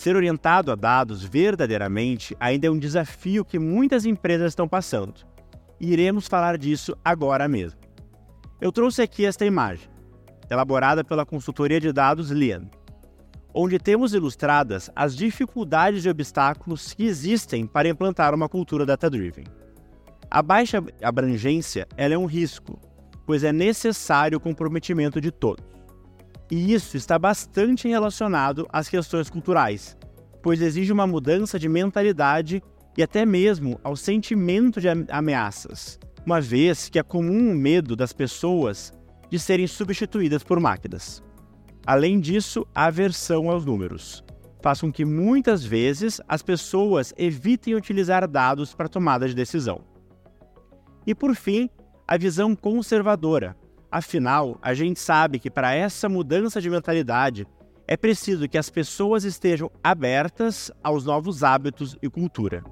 Ser orientado a dados verdadeiramente ainda é um desafio que muitas empresas estão passando. E iremos falar disso agora mesmo. Eu trouxe aqui esta imagem, elaborada pela consultoria de dados Lian, onde temos ilustradas as dificuldades e obstáculos que existem para implantar uma cultura data-driven. A baixa abrangência é um risco, pois é necessário o comprometimento de todos. E isso está bastante relacionado às questões culturais, pois exige uma mudança de mentalidade e até mesmo ao sentimento de ameaças, uma vez que é comum o medo das pessoas de serem substituídas por máquinas. Além disso, a aversão aos números faz com que muitas vezes as pessoas evitem utilizar dados para tomada de decisão. E por fim, a visão conservadora. Afinal, a gente sabe que para essa mudança de mentalidade é preciso que as pessoas estejam abertas aos novos hábitos e cultura.